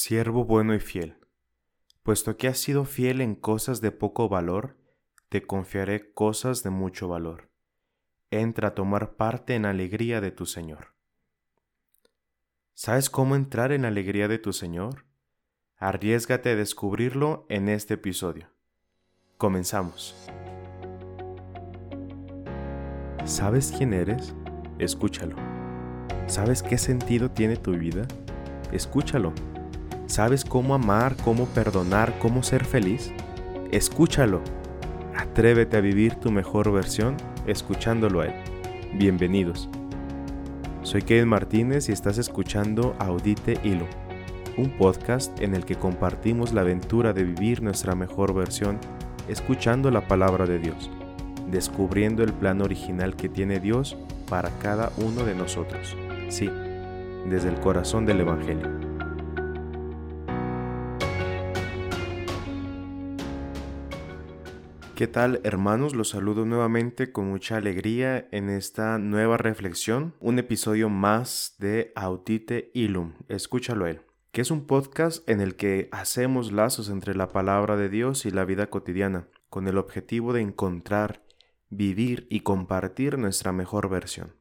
Siervo bueno y fiel, puesto que has sido fiel en cosas de poco valor, te confiaré cosas de mucho valor. Entra a tomar parte en alegría de tu Señor. ¿Sabes cómo entrar en alegría de tu Señor? Arriesgate a descubrirlo en este episodio. Comenzamos. ¿Sabes quién eres? Escúchalo. ¿Sabes qué sentido tiene tu vida? Escúchalo. ¿Sabes cómo amar, cómo perdonar, cómo ser feliz? Escúchalo. Atrévete a vivir tu mejor versión escuchándolo a él. Bienvenidos. Soy Kevin Martínez y estás escuchando Audite Hilo, un podcast en el que compartimos la aventura de vivir nuestra mejor versión escuchando la palabra de Dios, descubriendo el plan original que tiene Dios para cada uno de nosotros. Sí, desde el corazón del Evangelio. ¿Qué tal hermanos? Los saludo nuevamente con mucha alegría en esta nueva reflexión, un episodio más de Autite Ilum, escúchalo él, que es un podcast en el que hacemos lazos entre la palabra de Dios y la vida cotidiana, con el objetivo de encontrar, vivir y compartir nuestra mejor versión.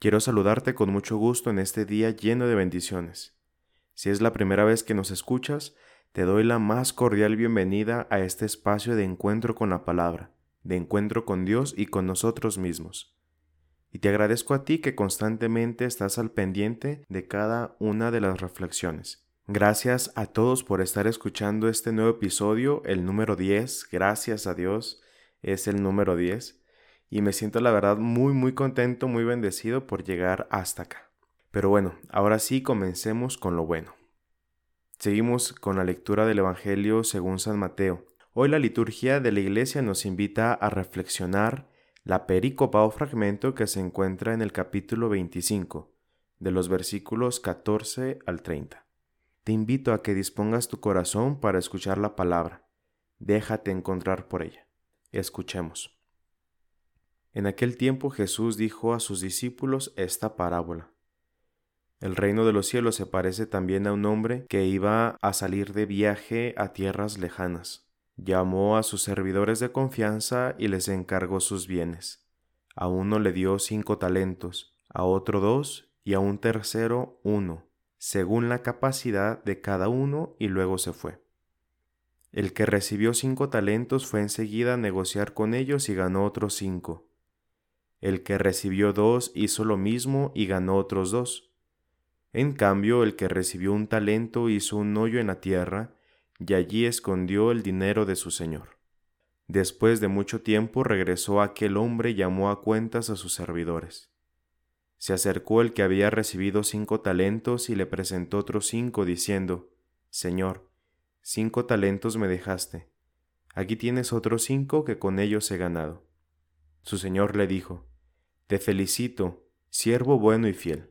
Quiero saludarte con mucho gusto en este día lleno de bendiciones. Si es la primera vez que nos escuchas, te doy la más cordial bienvenida a este espacio de encuentro con la palabra, de encuentro con Dios y con nosotros mismos. Y te agradezco a ti que constantemente estás al pendiente de cada una de las reflexiones. Gracias a todos por estar escuchando este nuevo episodio, el número 10, gracias a Dios, es el número 10, y me siento la verdad muy muy contento, muy bendecido por llegar hasta acá. Pero bueno, ahora sí comencemos con lo bueno. Seguimos con la lectura del Evangelio según San Mateo. Hoy la liturgia de la iglesia nos invita a reflexionar la pericopa o fragmento que se encuentra en el capítulo 25, de los versículos 14 al 30. Te invito a que dispongas tu corazón para escuchar la palabra. Déjate encontrar por ella. Escuchemos. En aquel tiempo Jesús dijo a sus discípulos esta parábola. El reino de los cielos se parece también a un hombre que iba a salir de viaje a tierras lejanas. Llamó a sus servidores de confianza y les encargó sus bienes. A uno le dio cinco talentos, a otro dos y a un tercero uno, según la capacidad de cada uno y luego se fue. El que recibió cinco talentos fue enseguida a negociar con ellos y ganó otros cinco. El que recibió dos hizo lo mismo y ganó otros dos. En cambio, el que recibió un talento hizo un hoyo en la tierra, y allí escondió el dinero de su señor. Después de mucho tiempo regresó aquel hombre y llamó a cuentas a sus servidores. Se acercó el que había recibido cinco talentos y le presentó otros cinco, diciendo, Señor, cinco talentos me dejaste. Aquí tienes otros cinco que con ellos he ganado. Su señor le dijo, Te felicito, siervo bueno y fiel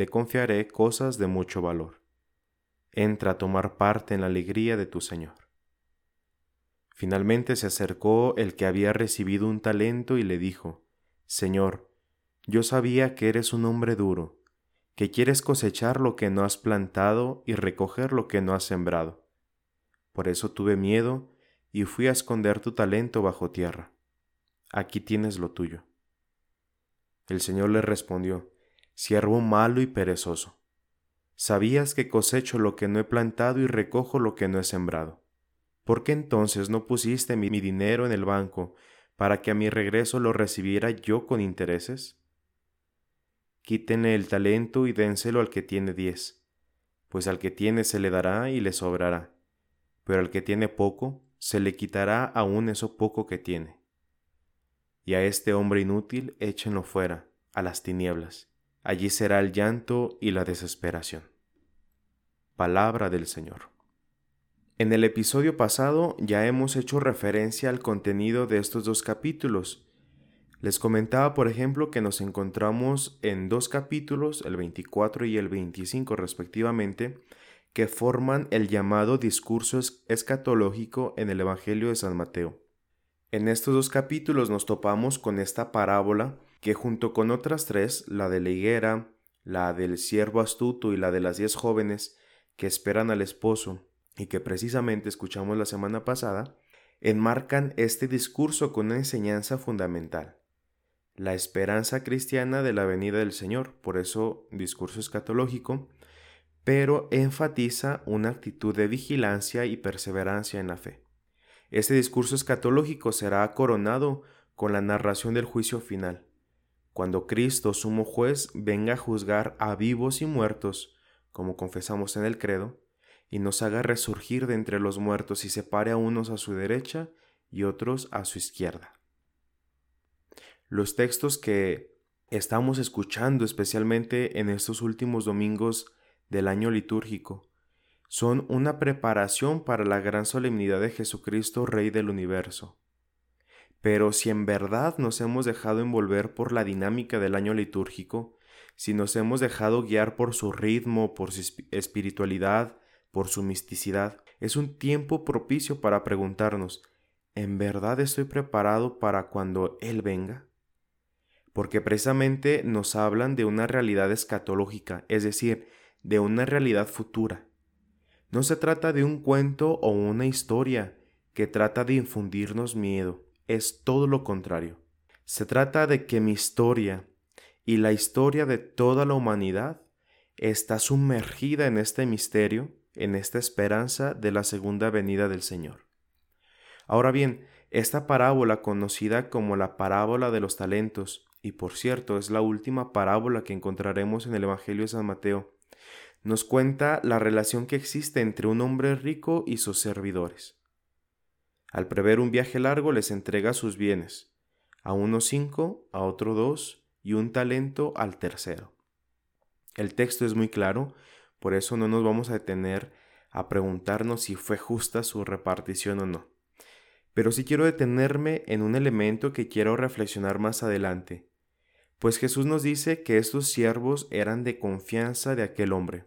te confiaré cosas de mucho valor. Entra a tomar parte en la alegría de tu Señor. Finalmente se acercó el que había recibido un talento y le dijo, Señor, yo sabía que eres un hombre duro, que quieres cosechar lo que no has plantado y recoger lo que no has sembrado. Por eso tuve miedo y fui a esconder tu talento bajo tierra. Aquí tienes lo tuyo. El Señor le respondió, siervo malo y perezoso. Sabías que cosecho lo que no he plantado y recojo lo que no he sembrado. ¿Por qué entonces no pusiste mi, dinero en el banco para que a mi regreso lo recibiera yo con intereses? Quítenle el talento y dénselo al que tiene diez, pues al que tiene se le dará y le sobrará, pero al que tiene poco se le quitará aún eso poco que tiene. Y a este hombre inútil échenlo fuera, a las tinieblas allí será el llanto y la desesperación. Palabra del Señor. En el episodio pasado ya hemos hecho referencia al contenido de estos dos capítulos. Les comentaba, por ejemplo, que nos encontramos en dos capítulos, el 24 y el 25 respectivamente, que forman el llamado discurso escatológico en el Evangelio de San Mateo. En estos dos capítulos nos topamos con esta parábola que junto con otras tres, la de la higuera, la del siervo astuto y la de las diez jóvenes que esperan al esposo, y que precisamente escuchamos la semana pasada, enmarcan este discurso con una enseñanza fundamental, la esperanza cristiana de la venida del Señor, por eso discurso escatológico, pero enfatiza una actitud de vigilancia y perseverancia en la fe. Este discurso escatológico será coronado con la narración del juicio final, cuando Cristo, sumo juez, venga a juzgar a vivos y muertos, como confesamos en el credo, y nos haga resurgir de entre los muertos y separe a unos a su derecha y otros a su izquierda. Los textos que estamos escuchando especialmente en estos últimos domingos del año litúrgico son una preparación para la gran solemnidad de Jesucristo, Rey del universo. Pero si en verdad nos hemos dejado envolver por la dinámica del año litúrgico, si nos hemos dejado guiar por su ritmo, por su espiritualidad, por su misticidad, es un tiempo propicio para preguntarnos, ¿en verdad estoy preparado para cuando Él venga? Porque precisamente nos hablan de una realidad escatológica, es decir, de una realidad futura. No se trata de un cuento o una historia que trata de infundirnos miedo, es todo lo contrario. Se trata de que mi historia y la historia de toda la humanidad está sumergida en este misterio en esta esperanza de la segunda venida del Señor. Ahora bien, esta parábola conocida como la parábola de los talentos, y por cierto es la última parábola que encontraremos en el Evangelio de San Mateo, nos cuenta la relación que existe entre un hombre rico y sus servidores. Al prever un viaje largo les entrega sus bienes, a uno cinco, a otro dos y un talento al tercero. El texto es muy claro por eso no nos vamos a detener a preguntarnos si fue justa su repartición o no. Pero sí quiero detenerme en un elemento que quiero reflexionar más adelante, pues Jesús nos dice que estos siervos eran de confianza de aquel hombre.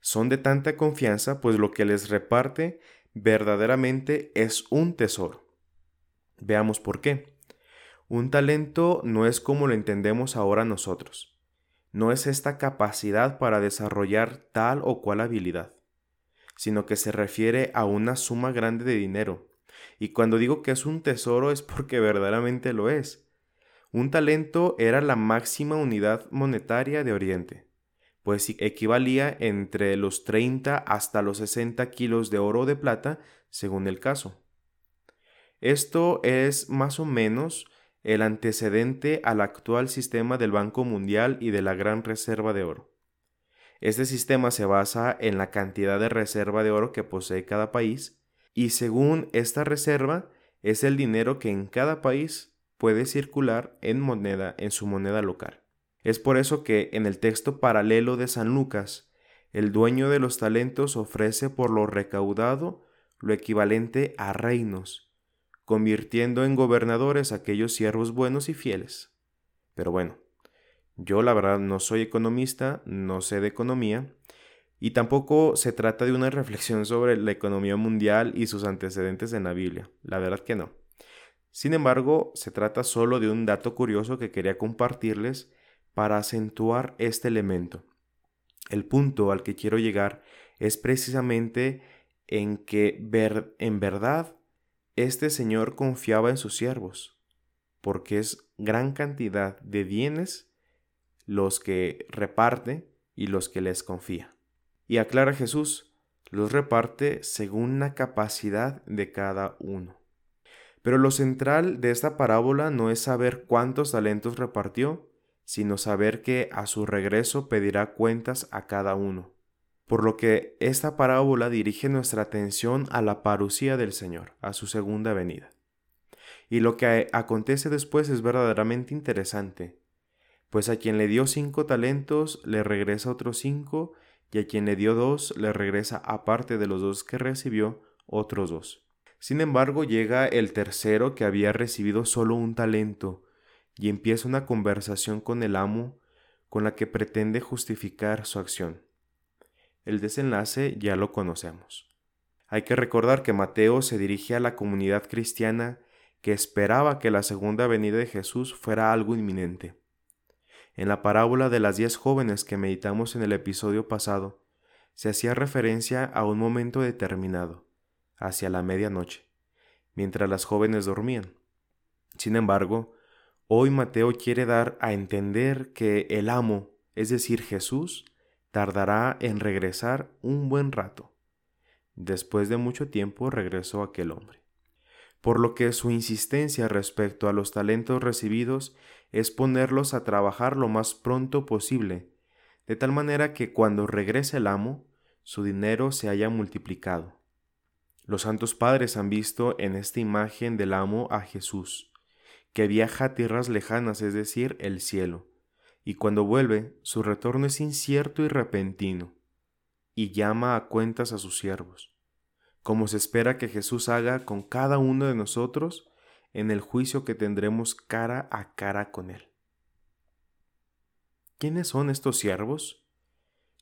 Son de tanta confianza, pues lo que les reparte verdaderamente es un tesoro. Veamos por qué. Un talento no es como lo entendemos ahora nosotros no es esta capacidad para desarrollar tal o cual habilidad, sino que se refiere a una suma grande de dinero. Y cuando digo que es un tesoro es porque verdaderamente lo es. Un talento era la máxima unidad monetaria de Oriente, pues equivalía entre los 30 hasta los 60 kilos de oro o de plata, según el caso. Esto es más o menos el antecedente al actual sistema del Banco Mundial y de la Gran Reserva de Oro. Este sistema se basa en la cantidad de reserva de oro que posee cada país y según esta reserva es el dinero que en cada país puede circular en moneda en su moneda local. Es por eso que en el texto paralelo de San Lucas, el dueño de los talentos ofrece por lo recaudado lo equivalente a reinos convirtiendo en gobernadores aquellos siervos buenos y fieles. Pero bueno, yo la verdad no soy economista, no sé de economía, y tampoco se trata de una reflexión sobre la economía mundial y sus antecedentes en la Biblia, la verdad que no. Sin embargo, se trata solo de un dato curioso que quería compartirles para acentuar este elemento. El punto al que quiero llegar es precisamente en que ver, en verdad este señor confiaba en sus siervos, porque es gran cantidad de bienes los que reparte y los que les confía. Y aclara Jesús, los reparte según la capacidad de cada uno. Pero lo central de esta parábola no es saber cuántos talentos repartió, sino saber que a su regreso pedirá cuentas a cada uno por lo que esta parábola dirige nuestra atención a la parucía del Señor, a su segunda venida. Y lo que acontece después es verdaderamente interesante, pues a quien le dio cinco talentos le regresa otros cinco y a quien le dio dos le regresa aparte de los dos que recibió otros dos. Sin embargo, llega el tercero que había recibido solo un talento y empieza una conversación con el amo con la que pretende justificar su acción. El desenlace ya lo conocemos. Hay que recordar que Mateo se dirige a la comunidad cristiana que esperaba que la segunda venida de Jesús fuera algo inminente. En la parábola de las diez jóvenes que meditamos en el episodio pasado, se hacía referencia a un momento determinado, hacia la medianoche, mientras las jóvenes dormían. Sin embargo, hoy Mateo quiere dar a entender que el amo, es decir, Jesús, tardará en regresar un buen rato. Después de mucho tiempo regresó aquel hombre por lo que su insistencia respecto a los talentos recibidos es ponerlos a trabajar lo más pronto posible, de tal manera que cuando regrese el amo, su dinero se haya multiplicado. Los santos padres han visto en esta imagen del amo a Jesús, que viaja a tierras lejanas, es decir, el cielo, y cuando vuelve, su retorno es incierto y repentino, y llama a cuentas a sus siervos como se espera que Jesús haga con cada uno de nosotros en el juicio que tendremos cara a cara con Él. ¿Quiénes son estos siervos?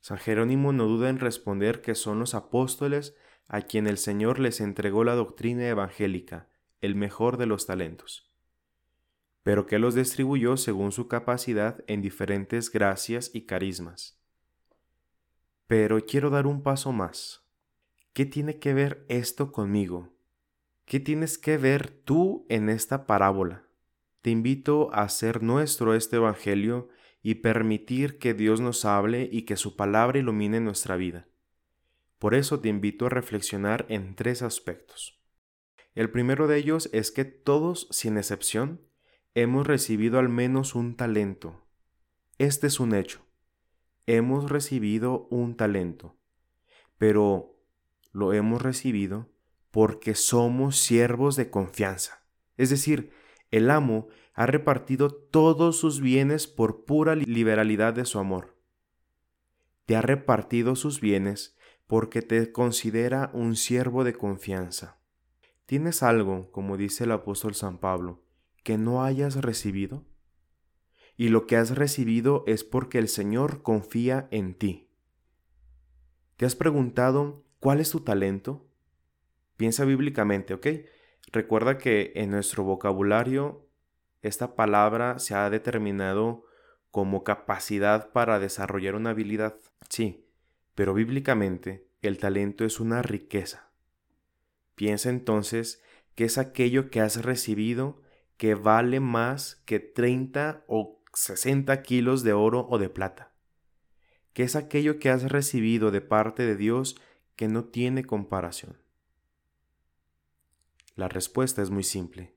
San Jerónimo no duda en responder que son los apóstoles a quien el Señor les entregó la doctrina evangélica, el mejor de los talentos, pero que los distribuyó según su capacidad en diferentes gracias y carismas. Pero quiero dar un paso más ¿qué tiene que ver esto conmigo? ¿Qué tienes que ver tú en esta parábola? Te invito a hacer nuestro este Evangelio y permitir que Dios nos hable y que su palabra ilumine nuestra vida. Por eso te invito a reflexionar en tres aspectos. El primero de ellos es que todos, sin excepción, hemos recibido al menos un talento. Este es un hecho. Hemos recibido un talento. Pero lo hemos recibido porque somos siervos de confianza. Es decir, el amo ha repartido todos sus bienes por pura liberalidad de su amor. Te ha repartido sus bienes porque te considera un siervo de confianza. ¿Tienes algo, como dice el apóstol San Pablo, que no hayas recibido? Y lo que has recibido es porque el Señor confía en ti. ¿Te has preguntado ¿Cuál es tu talento? Piensa bíblicamente, ¿ok? Recuerda que en nuestro vocabulario esta palabra se ha determinado como capacidad para desarrollar una habilidad. Sí, pero bíblicamente el talento es una riqueza. Piensa entonces que es aquello que has recibido que vale más que 30 o 60 kilos de oro o de plata. Que es aquello que has recibido de parte de Dios que no tiene comparación? La respuesta es muy simple.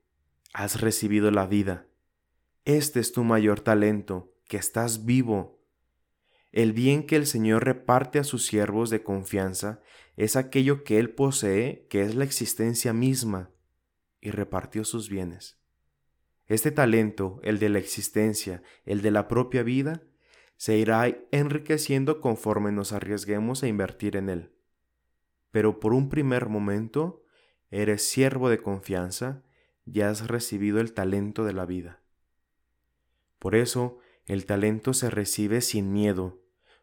Has recibido la vida. Este es tu mayor talento, que estás vivo. El bien que el Señor reparte a sus siervos de confianza es aquello que Él posee, que es la existencia misma, y repartió sus bienes. Este talento, el de la existencia, el de la propia vida, se irá enriqueciendo conforme nos arriesguemos a invertir en él pero por un primer momento eres siervo de confianza y has recibido el talento de la vida. Por eso el talento se recibe sin miedo,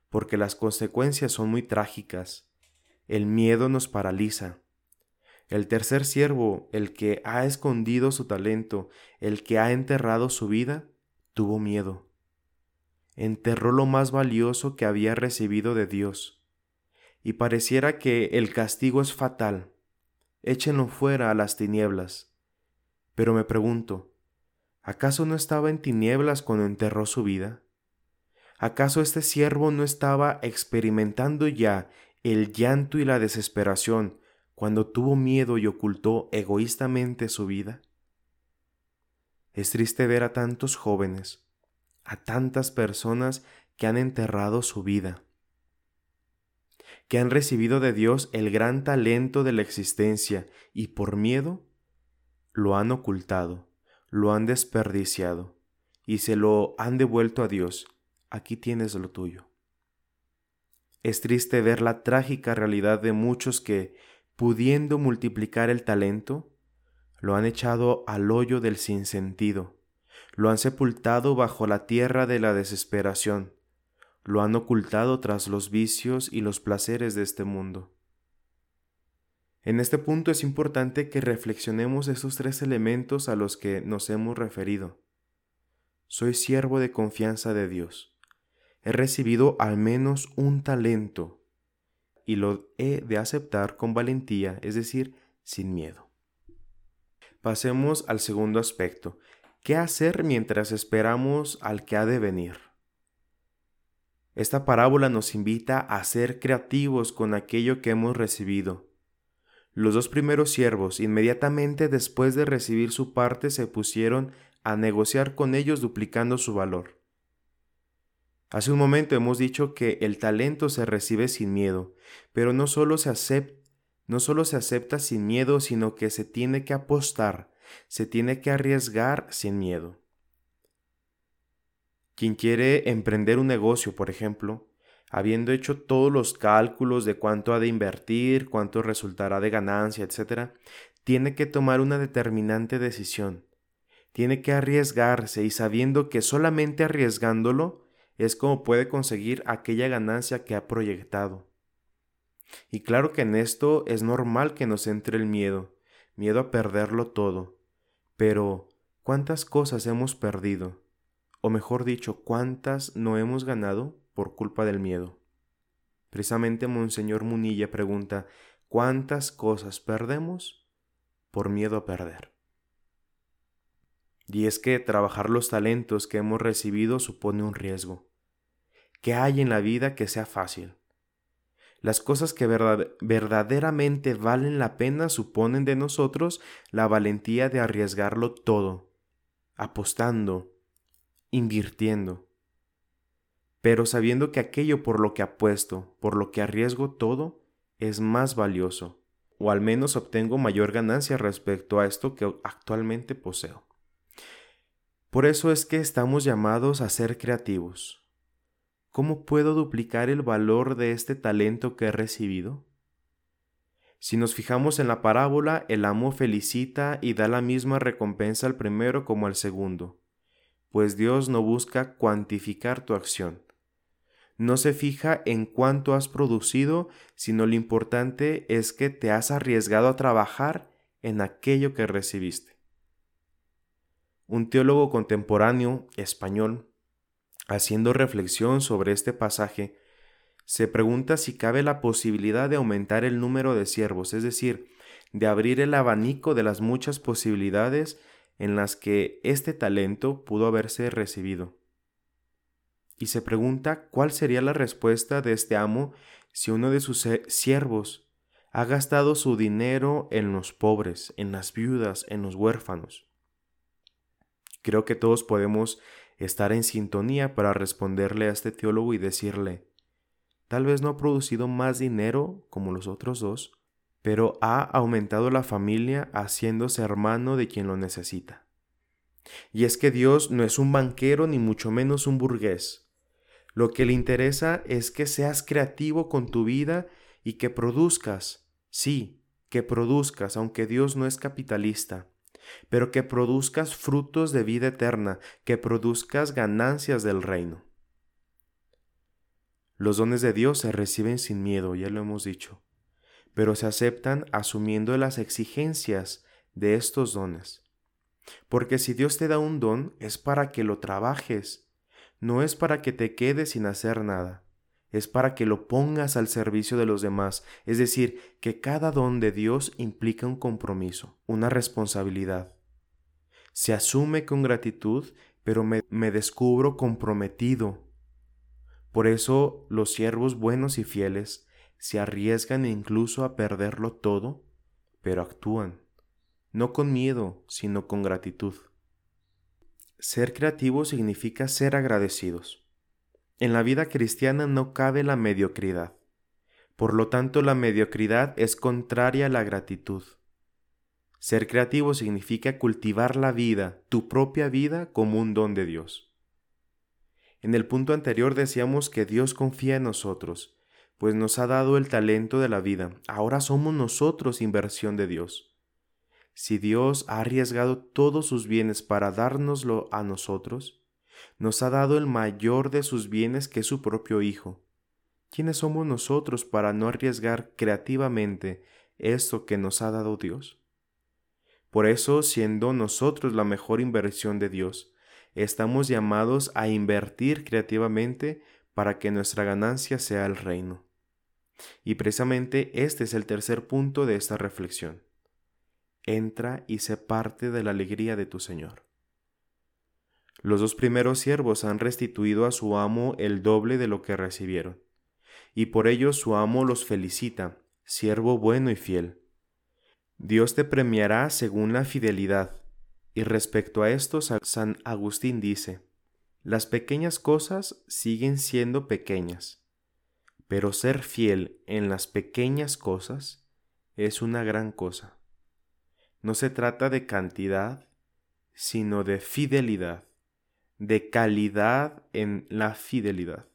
porque las consecuencias son muy trágicas. El miedo nos paraliza. El tercer siervo, el que ha escondido su talento, el que ha enterrado su vida, tuvo miedo. Enterró lo más valioso que había recibido de Dios y pareciera que el castigo es fatal. Échenlo fuera a las tinieblas. Pero me pregunto, ¿acaso no estaba en tinieblas cuando enterró su vida? ¿Acaso este siervo no estaba experimentando ya el llanto y la desesperación cuando tuvo miedo y ocultó egoístamente su vida? Es triste ver a tantos jóvenes, a tantas personas que han enterrado su vida que han recibido de Dios el gran talento de la existencia y por miedo lo han ocultado, lo han desperdiciado y se lo han devuelto a Dios. Aquí tienes lo tuyo. Es triste ver la trágica realidad de muchos que, pudiendo multiplicar el talento, lo han echado al hoyo del sinsentido, lo han sepultado bajo la tierra de la desesperación, lo han ocultado tras los vicios y los placeres de este mundo. En este punto es importante que reflexionemos esos tres elementos a los que nos hemos referido. Soy siervo de confianza de Dios. He recibido al menos un talento y lo he de aceptar con valentía, es decir, sin miedo. Pasemos al segundo aspecto. ¿Qué hacer mientras esperamos al que ha de venir? Esta parábola nos invita a ser creativos con aquello que hemos recibido. Los dos primeros siervos, inmediatamente después de recibir su parte, se pusieron a negociar con ellos duplicando su valor. Hace un momento hemos dicho que el talento se recibe sin miedo, pero no solo se acepta, sin miedo, sino que se tiene que apostar, se tiene que arriesgar sin miedo. Quien quiere emprender un negocio, por ejemplo, habiendo hecho todos los cálculos de cuánto ha de invertir, cuánto resultará de ganancia, etc., tiene que tomar una determinante decisión. Tiene que arriesgarse y sabiendo que solamente arriesgándolo es como puede conseguir aquella ganancia que ha proyectado. Y claro que en esto es normal que nos entre el miedo, miedo a perderlo todo. Pero, ¿cuántas cosas hemos perdido? o mejor dicho, cuántas no hemos ganado por culpa del miedo. Precisamente Monseñor Munilla pregunta, ¿cuántas cosas perdemos por miedo a perder? Y es que trabajar los talentos que hemos recibido supone un riesgo. ¿Qué hay en la vida que sea fácil? Las cosas que verdaderamente valen la pena suponen de nosotros la valentía de arriesgarlo todo, apostando, invirtiendo, pero sabiendo que aquello por lo que apuesto, por lo que arriesgo todo, es más valioso, o al menos obtengo mayor ganancia respecto a esto que actualmente poseo. Por eso es que estamos llamados a ser creativos. ¿Cómo puedo duplicar el valor de este talento que he recibido? Si nos fijamos en la parábola, el amo felicita y da la misma recompensa al primero como al segundo pues Dios no busca cuantificar tu acción. No se fija en cuánto has producido, sino lo importante es que te has arriesgado a trabajar en aquello que recibiste. Un teólogo contemporáneo español, haciendo reflexión sobre este pasaje, se pregunta si cabe la posibilidad de aumentar el número de siervos, es decir, de abrir el abanico de las muchas posibilidades en las que este talento pudo haberse recibido. Y se pregunta cuál sería la respuesta de este amo si uno de sus siervos ha gastado su dinero en los pobres, en las viudas, en los huérfanos. Creo que todos podemos estar en sintonía para responderle a este teólogo y decirle, tal vez no ha producido más dinero como los otros dos, pero ha aumentado la familia haciéndose hermano de quien lo necesita. Y es que Dios no es un banquero ni mucho menos un burgués. Lo que le interesa es que seas creativo con tu vida y que produzcas, sí, que produzcas, aunque Dios no es capitalista, pero que produzcas frutos de vida eterna, que produzcas ganancias del reino. Los dones de Dios se reciben sin miedo, ya lo hemos dicho pero se aceptan asumiendo las exigencias de estos dones. Porque si Dios te da un don es para que lo trabajes, no es para que te quedes sin hacer nada, es para que lo pongas al servicio de los demás, es decir, que cada don de Dios implica un compromiso, una responsabilidad. Se asume con gratitud, pero me, me descubro comprometido. Por eso los siervos buenos y fieles se arriesgan incluso a perderlo todo, pero actúan, no con miedo, sino con gratitud. Ser creativo significa ser agradecidos. En la vida cristiana no cabe la mediocridad. Por lo tanto, la mediocridad es contraria a la gratitud. Ser creativo significa cultivar la vida, tu propia vida, como un don de Dios. En el punto anterior decíamos que Dios confía en nosotros, pues nos ha dado el talento de la vida. Ahora somos nosotros inversión de Dios. Si Dios ha arriesgado todos sus bienes para dárnoslo a nosotros, nos ha dado el mayor de sus bienes que es su propio Hijo. ¿Quiénes somos nosotros para no arriesgar creativamente esto que nos ha dado Dios? Por eso, siendo nosotros la mejor inversión de Dios, estamos llamados a invertir creativamente para que nuestra ganancia sea el reino. Y precisamente este es el tercer punto de esta reflexión. Entra y sé parte de la alegría de tu Señor. Los dos primeros siervos han restituido a su amo el doble de lo que recibieron, y por ello su amo los felicita, siervo bueno y fiel. Dios te premiará según la fidelidad, y respecto a esto San Agustín dice, las pequeñas cosas siguen siendo pequeñas, pero ser fiel en las pequeñas cosas es una gran cosa. No se trata de cantidad, sino de fidelidad de calidad en la fidelidad.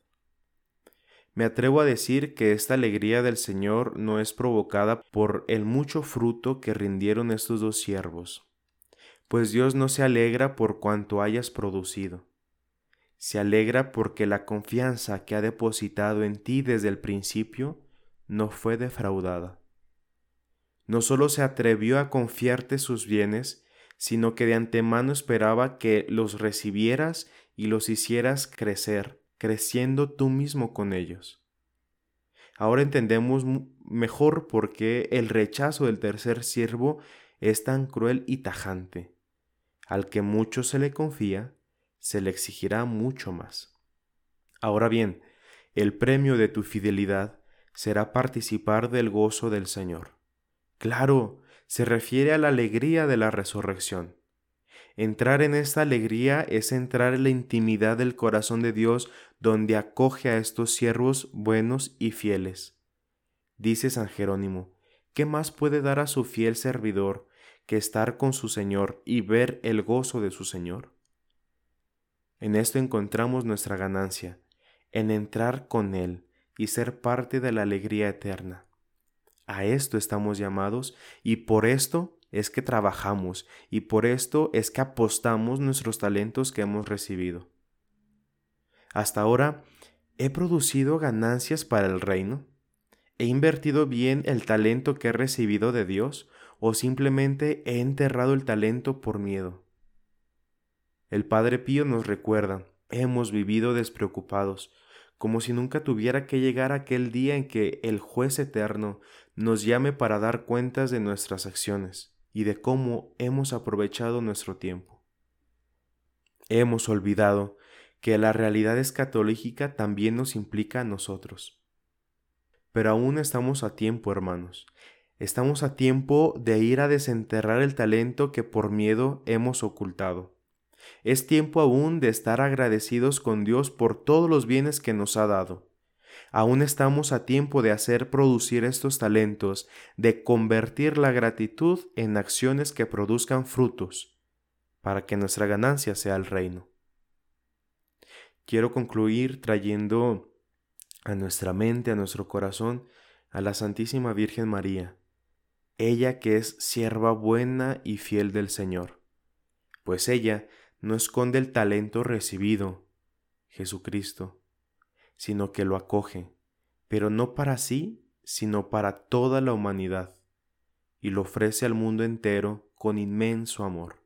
Me atrevo a decir que esta alegría del Señor no es provocada por el mucho fruto que rindieron estos dos siervos, pues Dios no se alegra por cuanto hayas producido, se alegra porque la confianza que ha depositado en ti desde el principio no fue defraudada. No solo se atrevió a confiarte sus bienes, sino que de antemano esperaba que los recibieras y los hicieras crecer, creciendo tú mismo con ellos. Ahora entendemos mejor por qué el rechazo del tercer siervo es tan cruel y tajante. Al que mucho se le confía, se le exigirá mucho más. Ahora bien, el premio de tu fidelidad será participar del gozo del Señor. Claro, se refiere a la alegría de la resurrección. Entrar en esta alegría es entrar en la intimidad del corazón de Dios donde acoge a estos siervos buenos y fieles. Dice San Jerónimo, ¿qué más puede dar a su fiel servidor que estar con su Señor y ver el gozo de su Señor? En esto encontramos nuestra ganancia, en entrar con Él y ser parte de la alegría eterna. A esto estamos llamados y por esto es que trabajamos y por esto es que apostamos nuestros talentos que hemos recibido. Hasta ahora, ¿he producido ganancias para el reino? ¿He invertido bien el talento que he recibido de Dios o simplemente he enterrado el talento por miedo? El Padre Pío nos recuerda, hemos vivido despreocupados, como si nunca tuviera que llegar aquel día en que el juez eterno nos llame para dar cuentas de nuestras acciones y de cómo hemos aprovechado nuestro tiempo. Hemos olvidado que la realidad escatológica también nos implica a nosotros. Pero aún estamos a tiempo, hermanos. Estamos a tiempo de ir a desenterrar el talento que por miedo hemos ocultado. Es tiempo aún de estar agradecidos con Dios por todos los bienes que nos ha dado. Aún estamos a tiempo de hacer producir estos talentos, de convertir la gratitud en acciones que produzcan frutos, para que nuestra ganancia sea el reino. Quiero concluir trayendo a nuestra mente, a nuestro corazón, a la Santísima Virgen María, ella que es sierva buena y fiel del Señor, pues ella no esconde el talento recibido, Jesucristo, sino que lo acoge, pero no para sí, sino para toda la humanidad, y lo ofrece al mundo entero con inmenso amor.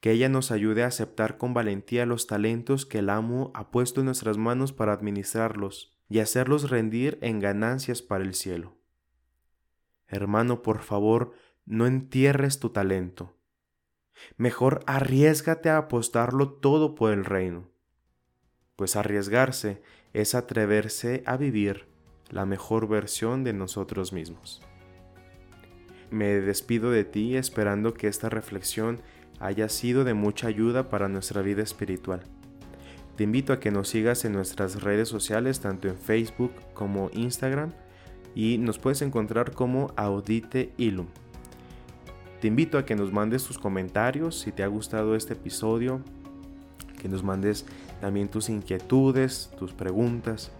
Que ella nos ayude a aceptar con valentía los talentos que el amo ha puesto en nuestras manos para administrarlos y hacerlos rendir en ganancias para el cielo. Hermano, por favor, no entierres tu talento Mejor arriesgate a apostarlo todo por el reino, pues arriesgarse es atreverse a vivir la mejor versión de nosotros mismos. Me despido de ti esperando que esta reflexión haya sido de mucha ayuda para nuestra vida espiritual. Te invito a que nos sigas en nuestras redes sociales, tanto en Facebook como Instagram, y nos puedes encontrar como Audite Ilum. Te invito a que nos mandes tus comentarios si te ha gustado este episodio, que nos mandes también tus inquietudes, tus preguntas.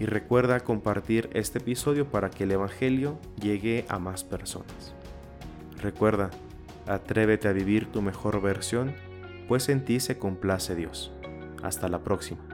y recuerda compartir este episodio para que el Evangelio llegue a más personas. Recuerda, atrévete a vivir tu mejor versión, pues en ti se complace Dios. Hasta la próxima.